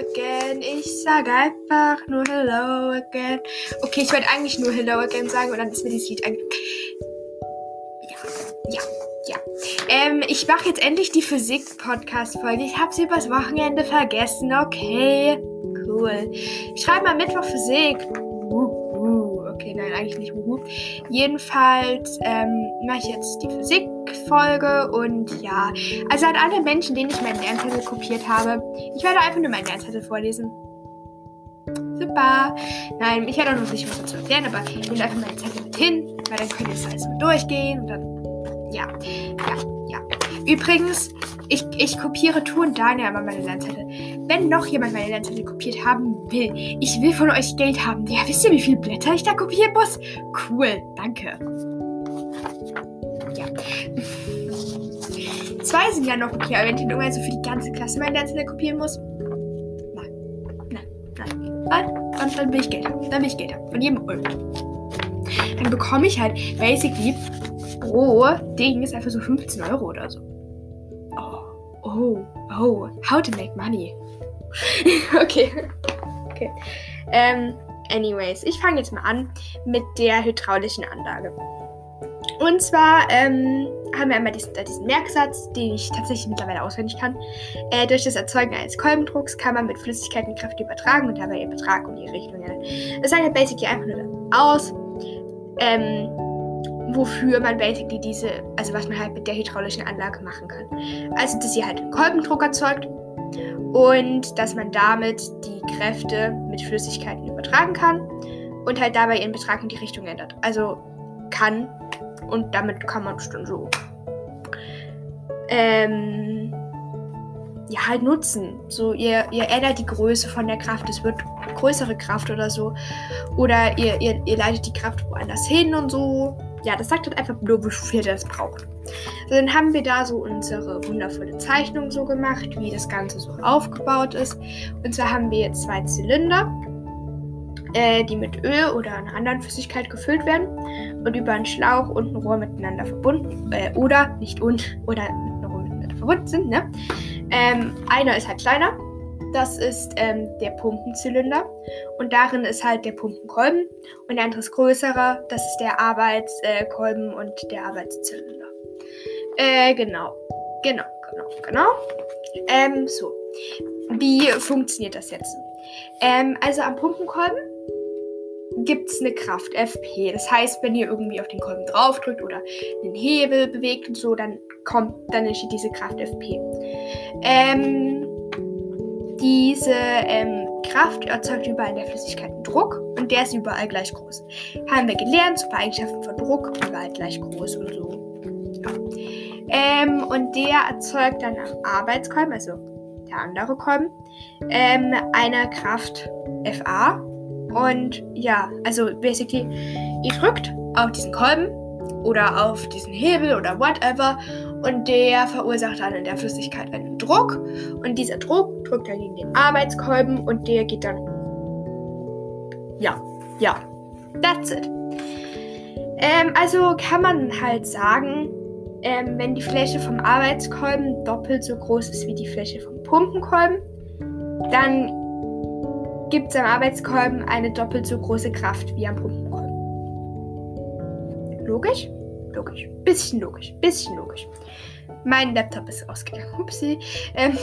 again. Ich sage einfach nur hello again. Okay, ich wollte eigentlich nur hello again sagen und dann ist mir dieses Lied eigentlich. Ja, ja, ja. Ähm, ich mache jetzt endlich die Physik-Podcast-Folge. Ich habe sie übers Wochenende vergessen. Okay, cool. Ich schreibe mal Mittwoch Physik. Okay, nein, eigentlich nicht. Uh. Jedenfalls ähm, mache ich jetzt die Physik-Folge und ja. Also an alle Menschen, denen ich meinen Lernzettel kopiert habe. Ich werde einfach nur meinen Lernzettel vorlesen. Super. Nein, ich werde auch noch nicht was dazu erklären, aber ich nehme einfach meinen Zettel mit hin, weil dann könnt ihr es alles mit durchgehen und dann. Ja, ja, ja. Übrigens, ich, ich kopiere Tu und Daniel immer meine Lernzettel. Wenn noch jemand meine Lernzettel kopiert haben will, ich will von euch Geld haben. Ja, wisst ihr, wie viele Blätter ich da kopieren muss? Cool, danke. Ja. Zwei sind ja noch okay, aber wenn ich dann irgendwann so für die ganze Klasse meine Lernzettel kopieren muss. Nein, nein, nein. Nein, dann, dann will ich Geld haben. Dann will ich Geld haben. Von jedem Euro. Dann bekomme ich halt basically pro Ding ist einfach so 15 Euro oder so. Oh, oh, how to make money. okay. Okay. Ähm, anyways, ich fange jetzt mal an mit der hydraulischen Anlage. Und zwar ähm, haben wir einmal diesen, diesen, Merksatz, den ich tatsächlich mittlerweile auswendig kann. Äh, durch das Erzeugen eines Kolbendrucks kann man mit Flüssigkeiten Kräfte übertragen und dabei ihren Betrag und die Richtung ändern. Das sagt halt basically einfach nur aus, ähm, wofür man basically diese, also was man halt mit der hydraulischen Anlage machen kann. Also, dass sie halt einen Kolbendruck erzeugt und dass man damit die Kräfte mit Flüssigkeiten übertragen kann und halt dabei ihren Betrag in die Richtung ändert. Also kann und damit kann man es dann so ähm, ja halt nutzen. So ihr, ihr ändert die Größe von der Kraft, es wird größere Kraft oder so. Oder ihr, ihr, ihr leitet die Kraft woanders hin und so ja, das sagt halt einfach nur, wie viel das braucht. Also dann haben wir da so unsere wundervolle Zeichnung so gemacht, wie das Ganze so aufgebaut ist. Und zwar haben wir jetzt zwei Zylinder, äh, die mit Öl oder einer anderen Flüssigkeit gefüllt werden und über einen Schlauch und ein Rohr miteinander verbunden, äh, oder nicht und, oder mit einem Rohr miteinander verbunden sind. Ne? Ähm, einer ist halt kleiner das ist ähm, der Pumpenzylinder. Und darin ist halt der Pumpenkolben. Und der andere ist größerer. Das ist der Arbeitskolben äh, und der Arbeitszylinder. Äh, genau. Genau, genau, genau. Ähm, so. Wie funktioniert das jetzt? Ähm, also am Pumpenkolben gibt es eine Kraft, FP. Das heißt, wenn ihr irgendwie auf den Kolben draufdrückt oder den Hebel bewegt und so, dann kommt, dann entsteht diese Kraft FP. Ähm, diese ähm, Kraft erzeugt überall in der Flüssigkeit einen Druck und der ist überall gleich groß. Haben wir gelernt, super Eigenschaften von Druck, überall gleich groß und so. Ja. Ähm, und der erzeugt dann am Arbeitskolben, also der andere Kolben, ähm, eine Kraft FA. Und ja, also basically, ihr drückt auf diesen Kolben oder auf diesen Hebel oder whatever und der verursacht dann in der Flüssigkeit einen Druck und dieser Druck drückt dann gegen den Arbeitskolben und der geht dann. Ja, ja, that's it. Ähm, also kann man halt sagen, ähm, wenn die Fläche vom Arbeitskolben doppelt so groß ist wie die Fläche vom Pumpenkolben, dann gibt es am Arbeitskolben eine doppelt so große Kraft wie am Pumpenkolben. Logisch? Logisch. Bisschen logisch. Bisschen logisch. Mein Laptop ist ausgegangen. Upsi. Ähm,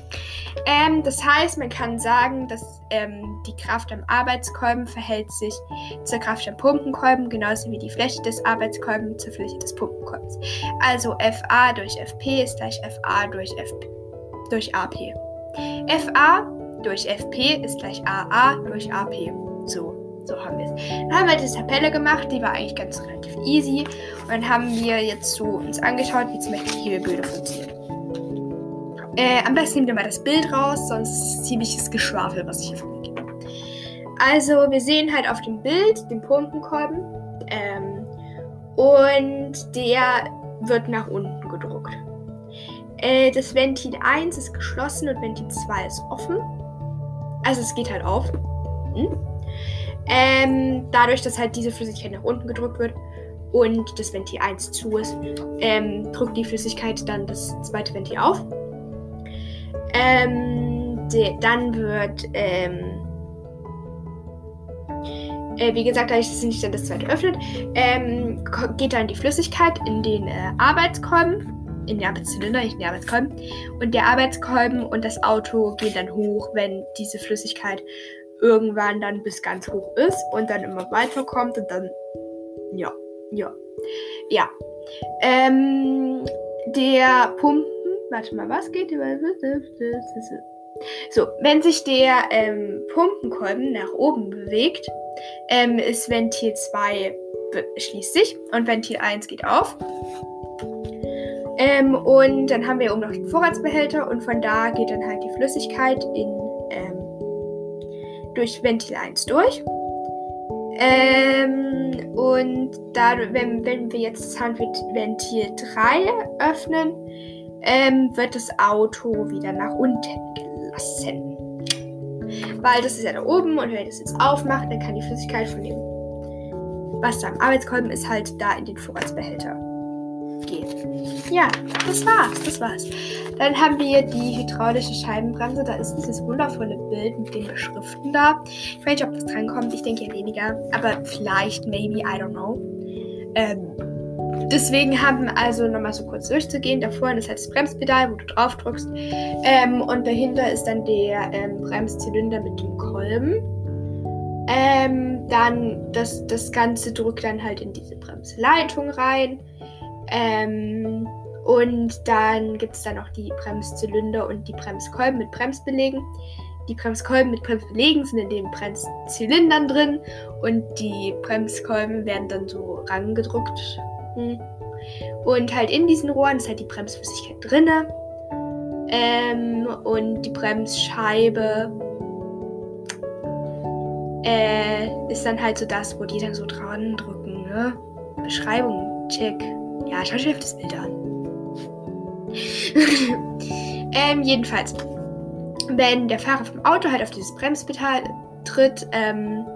ähm, das heißt, man kann sagen, dass ähm, die Kraft am Arbeitskolben verhält sich zur Kraft am Pumpenkolben, genauso wie die Fläche des Arbeitskolbens zur Fläche des Pumpenkolbens. Also FA durch FP ist gleich FA durch, FP, durch AP. FA durch FP ist gleich AA durch AP. So. So haben wir es. Dann haben wir die Tabelle gemacht, die war eigentlich ganz relativ easy. Und dann haben wir jetzt so uns angeschaut, wie zum Beispiel die Hebelbilder funktionieren. Äh, am besten nehmt ihr mal das Bild raus, sonst ist es ziemliches Geschwafel, was ich hier von gebe. Also, wir sehen halt auf dem Bild den Pumpenkolben. Ähm, und der wird nach unten. Äh, das Ventil 1 ist geschlossen und Ventil 2 ist offen. Also es geht halt auf. Hm? Ähm, dadurch, dass halt diese Flüssigkeit nach unten gedrückt wird und das Ventil 1 zu ist, ähm, drückt die Flüssigkeit dann das zweite Ventil auf. Ähm, de, dann wird, ähm, äh, wie gesagt, dadurch, dass sich dann das zweite öffnet, ähm, geht dann die Flüssigkeit in den äh, Arbeitskolben, in den Arbeitszylinder, nicht in den Arbeitskolben. Und der Arbeitskolben und das Auto gehen dann hoch, wenn diese Flüssigkeit irgendwann dann bis ganz hoch ist und dann immer weiter kommt und dann, ja, ja, ja. Ähm, der Pumpen, warte mal, was geht? So, wenn sich der ähm, Pumpenkolben nach oben bewegt, ähm, ist Ventil 2 schließt sich und Ventil 1 geht auf. Ähm, und dann haben wir oben noch den Vorratsbehälter und von da geht dann halt die Flüssigkeit in, ähm, durch Ventil 1 durch. Ähm, und da, wenn, wenn wir jetzt das Handventil 3 öffnen, ähm, wird das Auto wieder nach unten gelassen. Weil das ist ja da oben und wenn ich das jetzt aufmache, dann kann die Flüssigkeit von dem, was da am Arbeitskolben ist, halt da in den Vorratsbehälter gehen. Ja, das war's, das war's. Dann haben wir die hydraulische Scheibenbremse. Da ist dieses wundervolle Bild mit den Beschriften da. Ich weiß nicht, ob das drankommt. Ich denke ja weniger. Aber vielleicht, maybe, I don't know. Ähm, deswegen haben also nochmal so kurz durchzugehen. Da vorne ist halt das Bremspedal, wo du drauf drückst. Ähm, und dahinter ist dann der ähm, Bremszylinder mit dem Kolben. Ähm, dann das, das Ganze drückt dann halt in diese Bremsleitung rein. Ähm, und dann gibt es dann noch die Bremszylinder und die Bremskolben mit Bremsbelegen. Die Bremskolben mit Bremsbelegen sind in den Bremszylindern drin und die Bremskolben werden dann so rangedruckt. Hm. Und halt in diesen Rohren ist halt die Bremsflüssigkeit drinne. Ähm, und die Bremsscheibe äh, ist dann halt so das, wo die dann so dran drücken, ne? Beschreibung, check. Ja, schau dir das Bild an. ähm, jedenfalls, wenn der Fahrer vom Auto halt auf dieses Bremspedal tritt, ähm,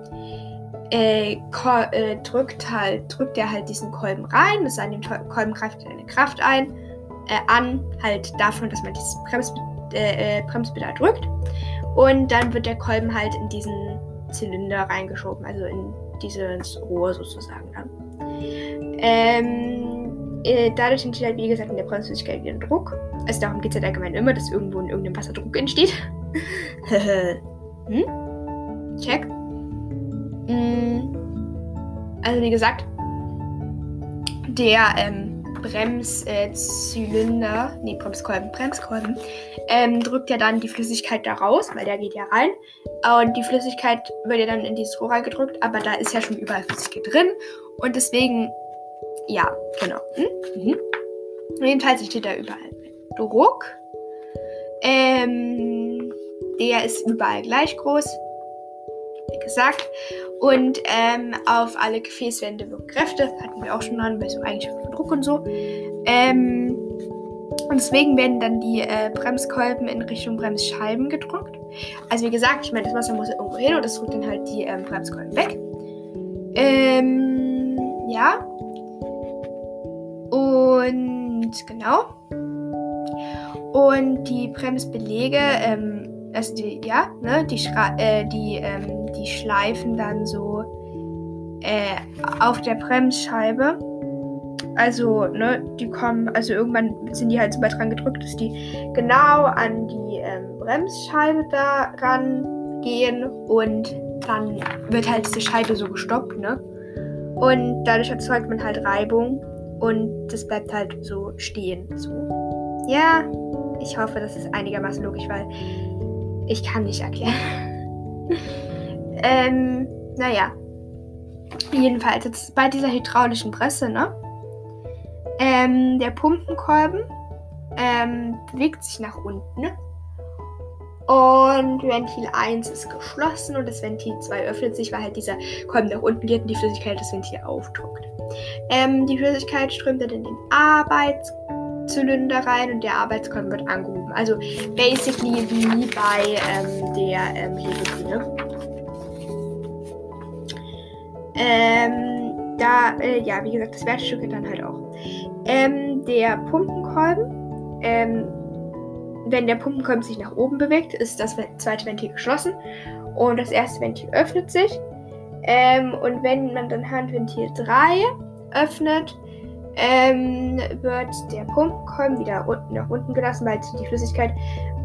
äh, äh, drückt halt, drückt er halt diesen Kolben rein, das an dem Kolben greift eine Kraft ein, äh, an, halt davon, dass man dieses Brems, äh, äh, Bremspedal drückt. Und dann wird der Kolben halt in diesen Zylinder reingeschoben, also in dieses Rohr sozusagen dann. Ähm, äh, dadurch entsteht halt, wie gesagt, in der Bremsflüssigkeit wieder Druck. Also darum geht es halt allgemein immer, dass irgendwo in irgendeinem Wasser Druck entsteht. hm? Check. Mm. Also wie gesagt, der ähm, Bremszylinder, äh, nee, Bremskolben, Bremskolben, ähm, drückt ja dann die Flüssigkeit da raus, weil der geht ja rein. Und die Flüssigkeit wird ja dann in dieses Rohr reingedrückt, aber da ist ja schon überall Flüssigkeit drin. Und deswegen ja, genau. Hm? Mhm. Jedenfalls steht da überall Druck. Ähm, der ist überall gleich groß. Wie gesagt. Und ähm, auf alle Gefäßwände wirken Kräfte. Hatten wir auch schon an, bei so Eigenschaften von Druck und so. Ähm, und deswegen werden dann die äh, Bremskolben in Richtung Bremsscheiben gedrückt. Also wie gesagt, ich meine, das Wasser muss ja irgendwo hin und das drückt dann halt die ähm, Bremskolben weg. Ähm, ja. Und genau. Und die Bremsbelege, ähm, also die, ja, ne, die, Schra äh, die, ähm, die schleifen dann so äh, auf der Bremsscheibe. Also, ne, die kommen, also irgendwann sind die halt so weit dran gedrückt, dass die genau an die ähm, Bremsscheibe da rangehen und dann wird halt diese Scheibe so gestoppt, ne? Und dadurch erzeugt man halt Reibung und das bleibt halt so stehen. So. Ja, ich hoffe, das ist einigermaßen logisch, weil ich kann nicht erklären. ähm, naja. Jedenfalls, jetzt bei dieser hydraulischen Presse, ne? Ähm, der Pumpenkolben ähm, bewegt sich nach unten. Und Ventil 1 ist geschlossen und das Ventil 2 öffnet sich, weil halt dieser Kolben nach unten geht und die Flüssigkeit das Ventil aufdrückt. Ähm, die Flüssigkeit strömt dann in den Arbeitszylinder rein und der Arbeitskolben wird angehoben. Also basically wie bei ähm, der ähm, Hebebühne. Ähm, da, äh, ja, wie gesagt, das Wertstück dann halt auch. Ähm, der Pumpenkolben ähm, wenn der Pumpenkolben sich nach oben bewegt, ist das zweite Ventil geschlossen und das erste Ventil öffnet sich. Ähm, und wenn man dann Handventil 3 öffnet, ähm, wird der Pumpenkolben wieder unten nach unten gelassen, weil die Flüssigkeit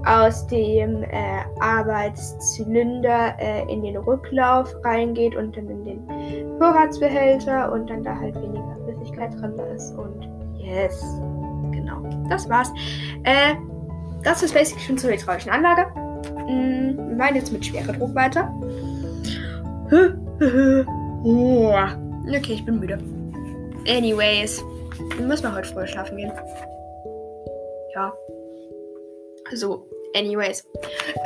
aus dem äh, Arbeitszylinder äh, in den Rücklauf reingeht und dann in den Vorratsbehälter und dann da halt weniger Flüssigkeit drin ist. Und yes, genau, das war's. Äh, das ist basically schon zur hydraulischen Anlage. Mm, wir jetzt mit Schweredruck weiter. okay, ich bin müde. Anyways, müssen wir heute früher schlafen gehen. Ja. So, anyways.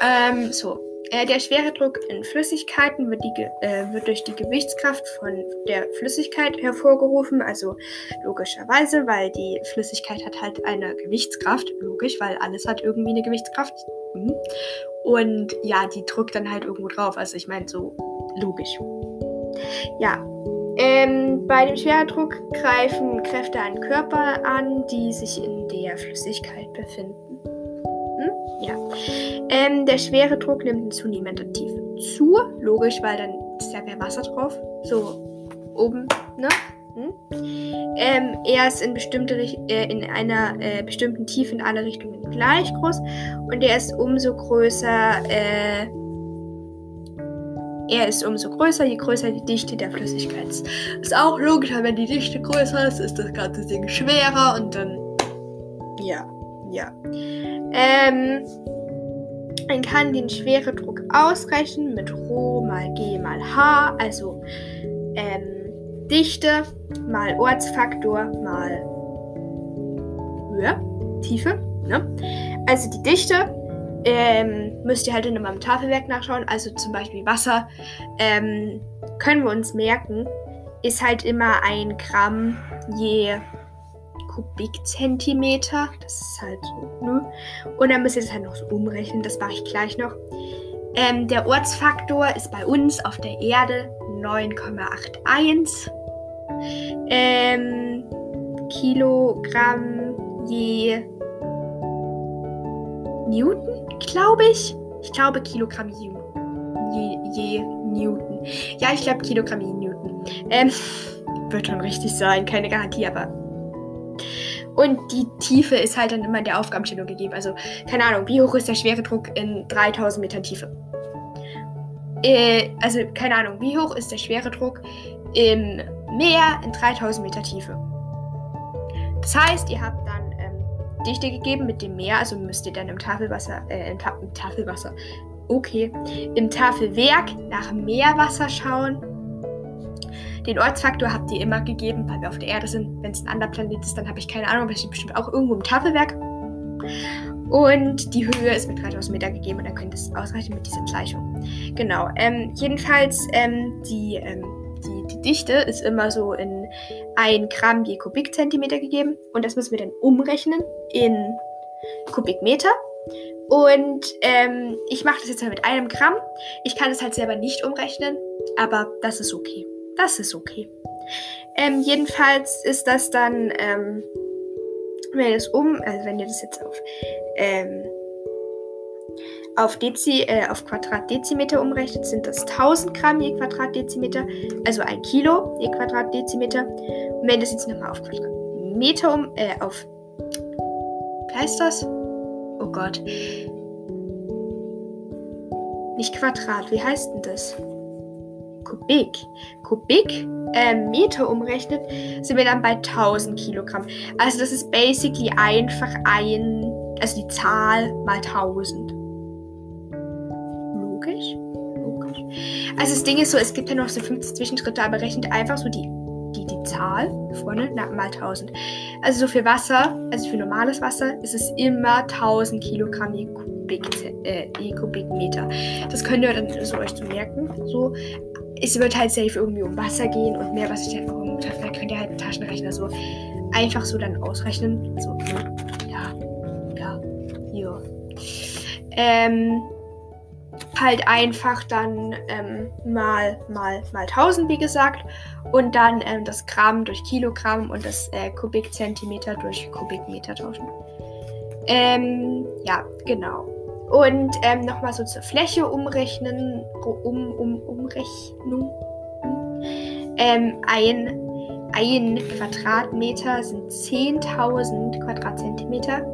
ähm, so. Äh, der Schweredruck in Flüssigkeiten wird, die, äh, wird, durch die Gewichtskraft von der Flüssigkeit hervorgerufen. Also logischerweise, weil die Flüssigkeit hat halt eine Gewichtskraft. Logisch, weil alles hat irgendwie eine Gewichtskraft. Mhm. Und ja, die drückt dann halt irgendwo drauf. Also ich meine, so logisch. Ja, ähm, bei dem Schwerdruck greifen Kräfte an Körper an, die sich in der Flüssigkeit befinden. Hm? Ja. Ähm, der schwere Druck nimmt in zunehmender Tiefe zu. Logisch, weil dann ist ja mehr Wasser drauf. So oben, ne? Hm? Ähm, er ist in, bestimmte, äh, in einer äh, bestimmten Tiefe in alle Richtungen gleich groß und er ist umso größer äh, er ist umso größer, je größer die Dichte der Flüssigkeit ist. Ist auch logisch, weil wenn die Dichte größer ist, ist das ganze Ding schwerer und dann. Ja, ja. Ähm, man kann den Schweredruck ausrechnen mit Rho mal G mal H, also ähm, Dichte mal Ortsfaktor mal Höhe, Tiefe. Ne? Also die Dichte ähm, müsst ihr halt in einem Tafelwerk nachschauen. Also zum Beispiel Wasser. Ähm, können wir uns merken, ist halt immer ein Gramm je Kubikzentimeter. Das ist halt so, ne? Und dann müsst ihr das halt noch so umrechnen. Das mache ich gleich noch. Ähm, der Ortsfaktor ist bei uns auf der Erde 9,81 ähm, Kilogramm je Newton glaube ich. Ich glaube Kilogramm je, je, je Newton. Ja, ich glaube Kilogramm je Newton. Ähm, wird schon richtig sein, keine Garantie, aber. Und die Tiefe ist halt dann immer der Aufgabenstellung gegeben. Also, keine Ahnung, wie hoch ist der Schweredruck in 3000 Metern Tiefe? Äh, also, keine Ahnung, wie hoch ist der Schweredruck im Meer in 3000 Meter Tiefe? Das heißt, ihr habt dann Dichte gegeben mit dem Meer, also müsst ihr dann im Tafelwasser, äh, im, Ta im Tafelwasser, okay, im Tafelwerk nach Meerwasser schauen. Den Ortsfaktor habt ihr immer gegeben, weil wir auf der Erde sind. Wenn es ein anderer Planet ist, dann habe ich keine Ahnung, aber es steht bestimmt auch irgendwo im Tafelwerk. Und die Höhe ist mit 3000 Meter gegeben und dann könnt ihr es ausrechnen mit dieser Gleichung. Genau. Ähm, jedenfalls ähm, die ähm, die, die Dichte ist immer so in 1 Gramm je Kubikzentimeter gegeben. Und das müssen wir dann umrechnen in Kubikmeter. Und ähm, ich mache das jetzt mal mit einem Gramm. Ich kann es halt selber nicht umrechnen, aber das ist okay. Das ist okay. Ähm, jedenfalls ist das dann, ähm, wenn ihr das um, also wenn ihr das jetzt auf ähm, auf, Dezi, äh, auf Quadratdezimeter umrechnet, sind das 1000 Gramm je Quadratdezimeter, also ein Kilo je Quadratdezimeter. Und wenn das jetzt nochmal auf Quadratmeter um, äh, auf, wie heißt das? Oh Gott. Nicht Quadrat, wie heißt denn das? Kubik. Kubik äh, Meter umrechnet, sind wir dann bei 1000 Kilogramm. Also das ist basically einfach ein, also die Zahl mal 1000. Also das Ding ist so, es gibt ja noch so 50 Zwischenschritte, aber rechnet einfach so die, die, die Zahl vorne na, mal 1000. Also so für Wasser, also für normales Wasser, ist es immer 1000 Kilogramm je, Kubik, äh, Kubikmeter. Das könnt ihr dann so euch so merken. So, es wird halt safe irgendwie um Wasser gehen und mehr was ich einfach um da könnt ihr halt einen Taschenrechner so einfach so dann ausrechnen. So, ja, ja, ja. Ähm, halt einfach dann ähm, mal, mal, mal 1000, wie gesagt. Und dann ähm, das Gramm durch Kilogramm und das äh, Kubikzentimeter durch Kubikmeter tauschen. Ähm, ja, genau. Und ähm, nochmal so zur Fläche umrechnen, um, um, Umrechnung. Ähm, ein, ein Quadratmeter sind 10.000 Quadratzentimeter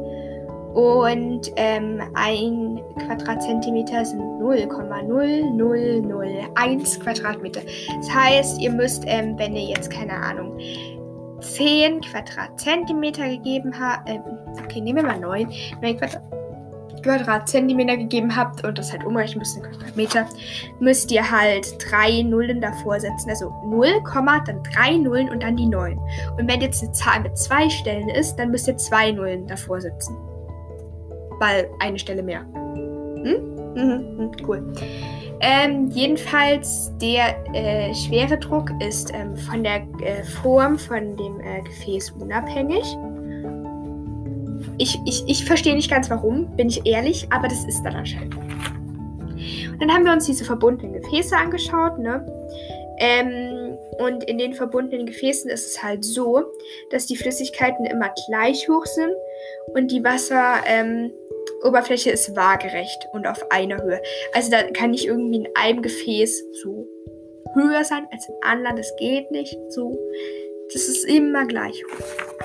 und ähm, ein Quadratzentimeter sind 0,0001 Quadratmeter. Das heißt, ihr müsst, ähm, wenn ihr jetzt keine Ahnung 10 Quadratzentimeter gegeben habt, äh, okay, nehmen wir mal 9, 9 Quadrat Quadratzentimeter gegeben habt und das halt umrechnen müsst Quadratmeter, müsst ihr halt drei Nullen davor setzen. Also 0, dann drei Nullen und dann die 9. Und wenn jetzt eine Zahl mit zwei Stellen ist, dann müsst ihr zwei Nullen davor setzen. Weil eine Stelle mehr. Hm? Mhm, mhm cool. Ähm, jedenfalls, der äh, schwere Druck ist ähm, von der äh, Form von dem äh, Gefäß unabhängig. Ich, ich, ich verstehe nicht ganz warum, bin ich ehrlich, aber das ist dann anscheinend. Und dann haben wir uns diese verbundenen Gefäße angeschaut, ne? Ähm, und in den verbundenen Gefäßen ist es halt so, dass die Flüssigkeiten immer gleich hoch sind und die Wasseroberfläche ähm, ist waagerecht und auf einer Höhe. Also da kann nicht irgendwie in einem Gefäß so höher sein als im anderen. Das geht nicht so. Das ist immer gleich.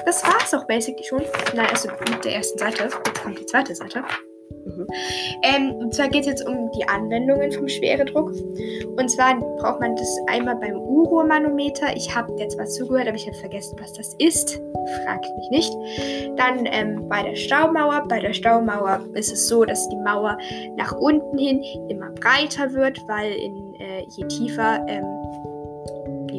Das war es auch basically schon. Nein, also mit der ersten Seite. Jetzt kommt die zweite Seite. Mhm. Ähm, und zwar geht es jetzt um die Anwendungen vom Schweredruck. Und zwar braucht man das einmal beim Uro-Manometer. Ich habe jetzt was zugehört, aber ich habe vergessen, was das ist. Fragt mich nicht. Dann ähm, bei der Staumauer. Bei der Staumauer ist es so, dass die Mauer nach unten hin immer breiter wird, weil in, äh, je tiefer ähm,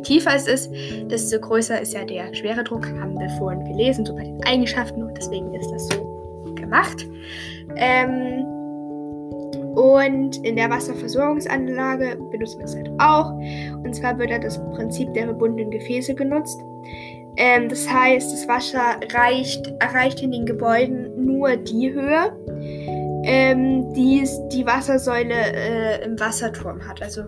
je tiefer es ist, desto größer ist ja der Schweredruck, haben wir vorhin gelesen, so bei den Eigenschaften und deswegen ist das so gemacht. Ähm, und in der Wasserversorgungsanlage benutzt man es halt auch. Und zwar wird da das Prinzip der verbundenen Gefäße genutzt. Ähm, das heißt, das Wasser reicht, erreicht in den Gebäuden nur die Höhe, ähm, die die Wassersäule äh, im Wasserturm hat. Also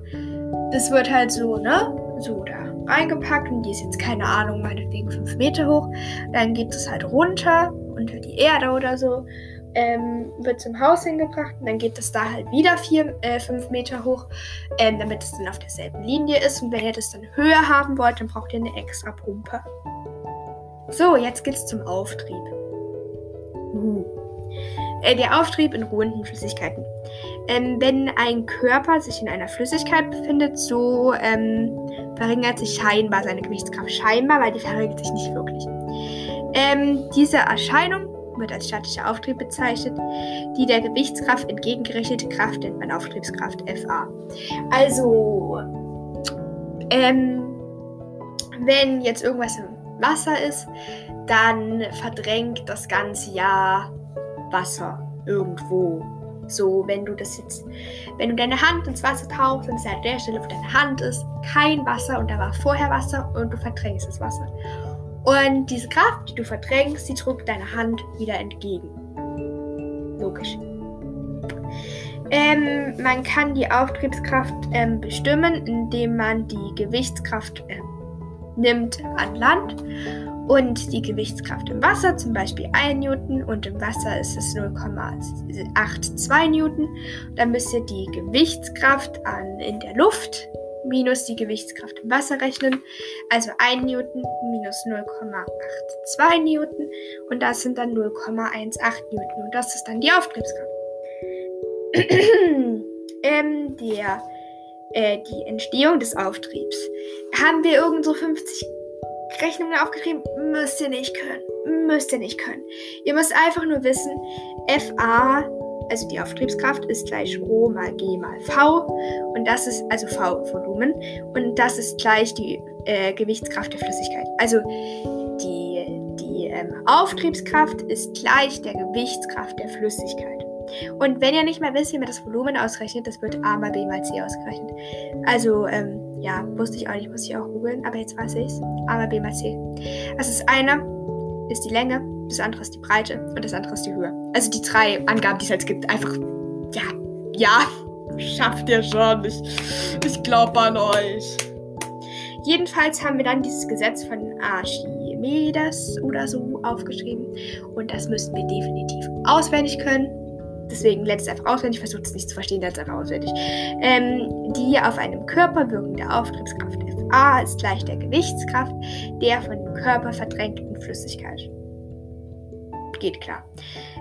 das wird halt so, ne? So da reingepackt und die ist jetzt keine Ahnung, meinetwegen 5 Meter hoch. Dann geht es halt runter unter die Erde oder so ähm, wird zum Haus hingebracht und dann geht es da halt wieder 5 äh, Meter hoch, ähm, damit es dann auf derselben Linie ist. Und wenn ihr das dann höher haben wollt, dann braucht ihr eine extra Pumpe. So, jetzt geht's zum Auftrieb. Uh. Äh, der Auftrieb in ruhenden Flüssigkeiten. Ähm, wenn ein Körper sich in einer Flüssigkeit befindet, so ähm, verringert sich scheinbar seine Gewichtskraft. Scheinbar, weil die verringert sich nicht wirklich. Ähm, diese Erscheinung wird als statischer Auftrieb bezeichnet. Die der Gewichtskraft entgegengerichtete Kraft nennt man Auftriebskraft FA. Also, ähm, wenn jetzt irgendwas im Wasser ist, dann verdrängt das ganze Jahr Wasser irgendwo. So, wenn du das jetzt, wenn du deine Hand ins Wasser tauchst, ist ja an der Stelle, wo deine Hand ist, kein Wasser und da war vorher Wasser und du verdrängst das Wasser. Und diese Kraft, die du verdrängst, die drückt deine Hand wieder entgegen. Logisch. Ähm, man kann die Auftriebskraft ähm, bestimmen, indem man die Gewichtskraft äh, nimmt an Land und die Gewichtskraft im Wasser, zum Beispiel 1 Newton und im Wasser ist es 0,82 Newton. Dann müsst ihr die Gewichtskraft an, in der Luft minus die Gewichtskraft im Wasser rechnen. Also 1 Newton minus 0,82 Newton und das sind dann 0,18 Newton und das ist dann die Auftriebskraft. ähm, der, äh, die Entstehung des Auftriebs. Haben wir irgend so 50 Rechnungen aufgeschrieben? Müsst ihr nicht können. Müsst ihr nicht können. Ihr müsst einfach nur wissen, FA also die Auftriebskraft, ist gleich Rho mal G mal V. Und das ist, also V Volumen. Und das ist gleich die äh, Gewichtskraft der Flüssigkeit. Also die, die ähm, Auftriebskraft ist gleich der Gewichtskraft der Flüssigkeit. Und wenn ihr nicht mehr wisst, wie man das Volumen ausrechnet, das wird A mal B mal C ausgerechnet. Also, ähm, ja, wusste ich auch nicht, muss ich auch googeln, aber jetzt weiß ich es. A mal B C. Das ist eine, ist die Länge, das andere ist die Breite und das andere ist die Höhe. Also die drei Angaben, die es halt gibt, einfach, ja, ja, schafft ihr schon. Ich, ich glaube an euch. jedenfalls haben wir dann dieses Gesetz von Archimedes oder so aufgeschrieben. Und das müssten wir definitiv auswendig können. Deswegen lernt es einfach auswendig, versucht es nicht zu verstehen, lernt es einfach auswendig. Ähm, die auf einem Körper wirkende Auftriebskraft Fa ist gleich der Gewichtskraft der von dem Körper verdrängten Flüssigkeit. Geht klar.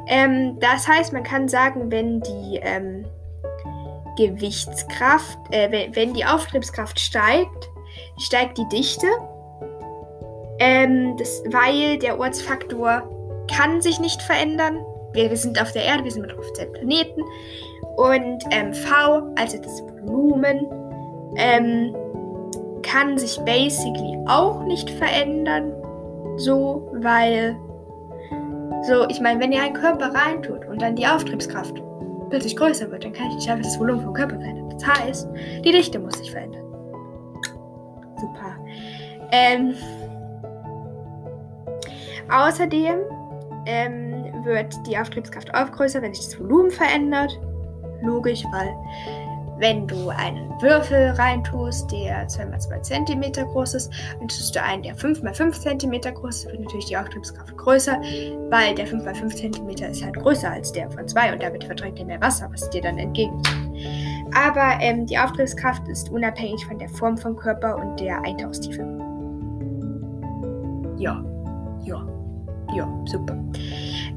Ähm, das heißt, man kann sagen, wenn die ähm, Gewichtskraft, äh, wenn, wenn, die Auftriebskraft steigt, steigt die Dichte. Ähm, das, weil der Ortsfaktor kann sich nicht verändern. Wir, wir sind auf der Erde, wir sind auf dem Planeten. Und ähm, V, also das Volumen, ähm, kann sich basically auch nicht verändern. So, weil so, ich meine, wenn ihr einen Körper reintut und dann die Auftriebskraft plötzlich größer wird, dann kann ich nicht einfach das Volumen vom Körper verändern. Das heißt, die Dichte muss sich verändern. Super. Ähm, außerdem ähm, wird die Auftriebskraft auch größer, wenn sich das Volumen verändert. Logisch, weil wenn du einen Würfel reintust, der 2x2 cm groß ist, dann tust du einen, der 5x5 cm groß ist, wird natürlich die Auftriebskraft größer, weil der 5x5 cm ist halt größer als der von 2 und damit verträgt er mehr Wasser, was dir dann entgegenkommt. Aber ähm, die Auftriebskraft ist unabhängig von der Form vom Körper und der Eintauchstiefe. Ja, ja, ja, super.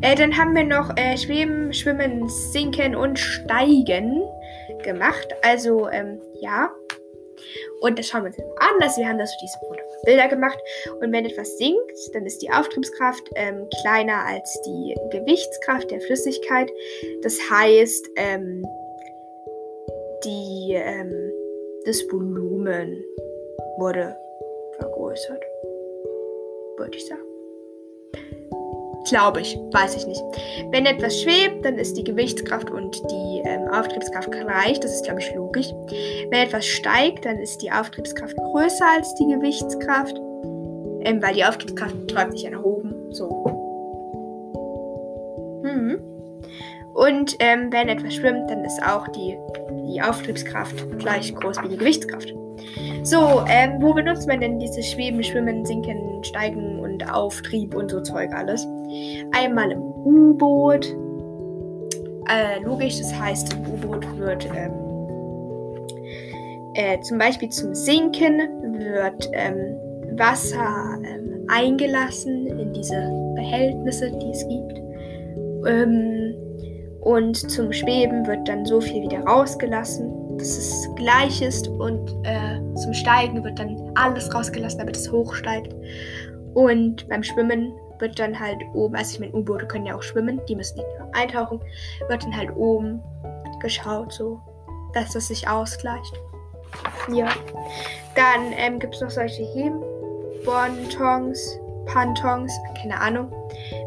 Äh, dann haben wir noch äh, Schweben, Schwimmen, Sinken und Steigen gemacht. Also, ähm, ja. Und das schauen wir uns an. Also, wir haben da so diese Bilder gemacht. Und wenn etwas sinkt, dann ist die Auftriebskraft ähm, kleiner als die Gewichtskraft der Flüssigkeit. Das heißt, ähm, die, ähm, das Volumen wurde vergrößert. Würde ich sagen. Glaube ich, weiß ich nicht. Wenn etwas schwebt, dann ist die Gewichtskraft und die ähm, Auftriebskraft gleich. Das ist, glaube ich, logisch. Wenn etwas steigt, dann ist die Auftriebskraft größer als die Gewichtskraft. Ähm, weil die Auftriebskraft träumt sich nach oben. So. Mhm. Und ähm, wenn etwas schwimmt, dann ist auch die, die Auftriebskraft gleich groß wie die Gewichtskraft. So, ähm, wo benutzt man denn dieses Schweben, Schwimmen, Sinken, Steigen und Auftrieb und so Zeug alles? Einmal im U-Boot. Äh, logisch, das heißt, im U-Boot wird ähm, äh, zum Beispiel zum Sinken wird ähm, Wasser ähm, eingelassen in diese Behältnisse, die es gibt. Ähm, und zum Schweben wird dann so viel wieder rausgelassen, dass es gleich ist. Und äh, zum Steigen wird dann alles rausgelassen, damit es hochsteigt. Und beim Schwimmen wird dann halt oben, also ich meine, U-Boote können ja auch schwimmen, die müssen nicht nur eintauchen, wird dann halt oben geschaut, so, dass das sich ausgleicht. Ja. Dann ähm, gibt es noch solche Hebbontons, Pantons, keine Ahnung.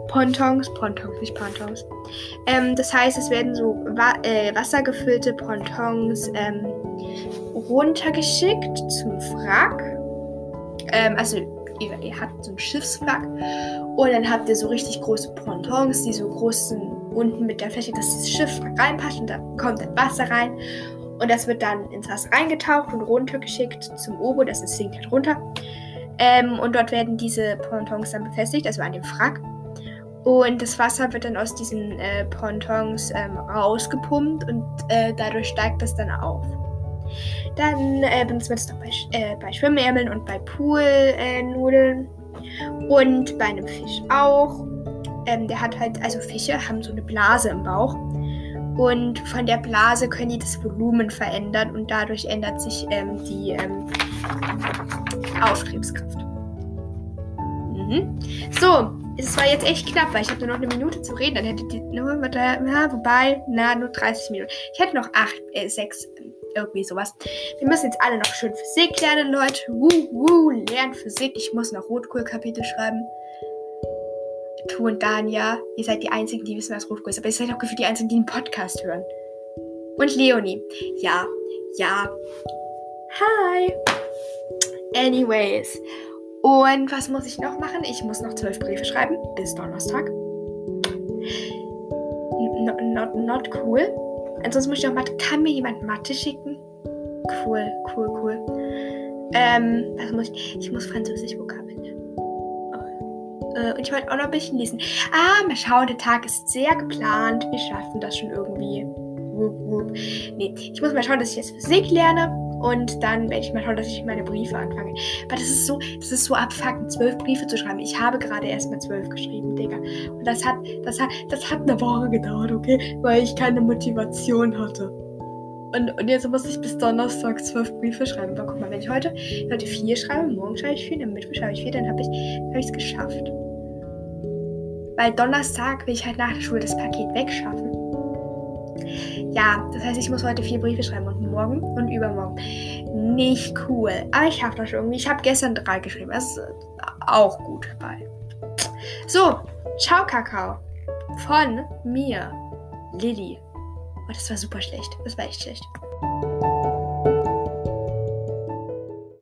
Pontons, Pontons, nicht Pontons. Ähm, das heißt, es werden so wa äh, wassergefüllte Pontons ähm, runtergeschickt zum Wrack. Ähm, also ihr, ihr habt so ein Schiffswrack und dann habt ihr so richtig große Pontons, die so großen unten mit der Fläche, dass dieses Schiff reinpasst und da kommt das Wasser rein und das wird dann ins Wasser reingetaucht und runtergeschickt zum Obo, das ist, sinkt halt runter. Ähm, und dort werden diese Pontons dann befestigt, also an dem Wrack. Und das Wasser wird dann aus diesen äh, Pontons ähm, rausgepumpt und äh, dadurch steigt das dann auf. Dann äh, benutzt man das bei, äh, bei Schwimmärmeln und bei Poolnudeln. und bei einem Fisch auch. Ähm, der hat halt, also Fische haben so eine Blase im Bauch. Und von der Blase können die das Volumen verändern und dadurch ändert sich ähm, die ähm, Auftriebskraft. Mhm. So, es war jetzt echt knapp, weil ich habe nur noch eine Minute zu reden. Dann hätte die nur, ja, wobei, na, nur 30 Minuten. Ich hätte noch 8, äh, 6, irgendwie sowas. Wir müssen jetzt alle noch schön Physik lernen, Leute. Wuh, wuh, lernen Physik. Ich muss noch Rotkohl-Kapitel schreiben. Tu und Dania, ihr seid die Einzigen, die wissen, was Rotkohl ist. Aber ihr seid auch gefühlt die Einzigen, die den Podcast hören. Und Leonie. Ja, ja. Hi. Anyways. Und was muss ich noch machen? Ich muss noch zwölf Briefe schreiben bis Donnerstag. Not, not, not cool. Ansonsten muss ich noch Mathe. Kann mir jemand Mathe schicken? Cool, cool, cool. Ähm, was muss ich? Ich muss Französisch Vokabeln. Äh, und ich wollte auch noch ein bisschen lesen. Ah, mal schauen, der Tag ist sehr geplant. Wir schaffen das schon irgendwie. Wup, wup. Nee, ich muss mal schauen, dass ich jetzt Physik lerne. Und dann werde ich mal schauen, dass ich meine Briefe anfange. Aber das ist so, das ist so abfuckend, zwölf Briefe zu schreiben. Ich habe gerade erst mal zwölf geschrieben, Digga. Und das hat, das hat, das hat eine Woche gedauert, okay? Weil ich keine Motivation hatte. Und, und jetzt muss ich bis Donnerstag zwölf Briefe schreiben. Aber guck mal, wenn ich heute, heute vier schreibe, morgen schreibe ich vier, dann Mittwoch schreibe ich vier, dann habe ich es hab geschafft. Weil Donnerstag will ich halt nach der Schule das Paket wegschaffen. Ja, das heißt, ich muss heute vier Briefe schreiben und morgen und übermorgen. Nicht cool. Aber ich schaffe das irgendwie. Ich habe gestern drei geschrieben. Das ist auch gut bei. So, ciao Kakao. Von mir, Lilly. Oh, das war super schlecht. Das war echt schlecht.